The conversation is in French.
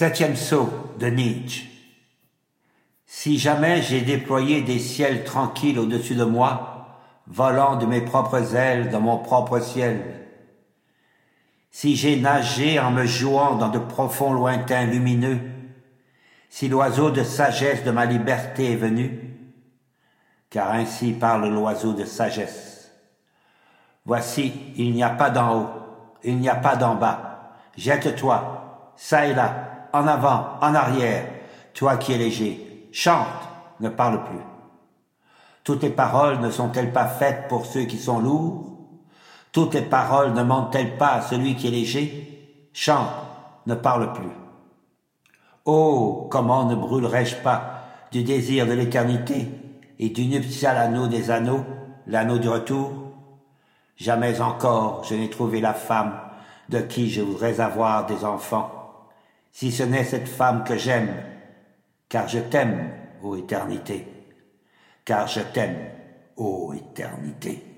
Septième saut de Nietzsche. Si jamais j'ai déployé des ciels tranquilles au-dessus de moi, volant de mes propres ailes dans mon propre ciel, si j'ai nagé en me jouant dans de profonds lointains lumineux, si l'oiseau de sagesse de ma liberté est venu, car ainsi parle l'oiseau de sagesse. Voici, il n'y a pas d'en haut, il n'y a pas d'en bas. Jette-toi, ça et là, en avant, en arrière, toi qui es léger. Chante, ne parle plus. Toutes les paroles ne sont-elles pas faites pour ceux qui sont lourds? Toutes les paroles ne mentent-elles pas à celui qui est léger? Chante, ne parle plus. Oh, comment ne brûlerais-je pas du désir de l'éternité et du nuptial anneau des anneaux, l'anneau du retour? Jamais encore je n'ai trouvé la femme de qui je voudrais avoir des enfants, si ce n'est cette femme que j'aime, car je t'aime, ô éternité, car je t'aime, ô éternité.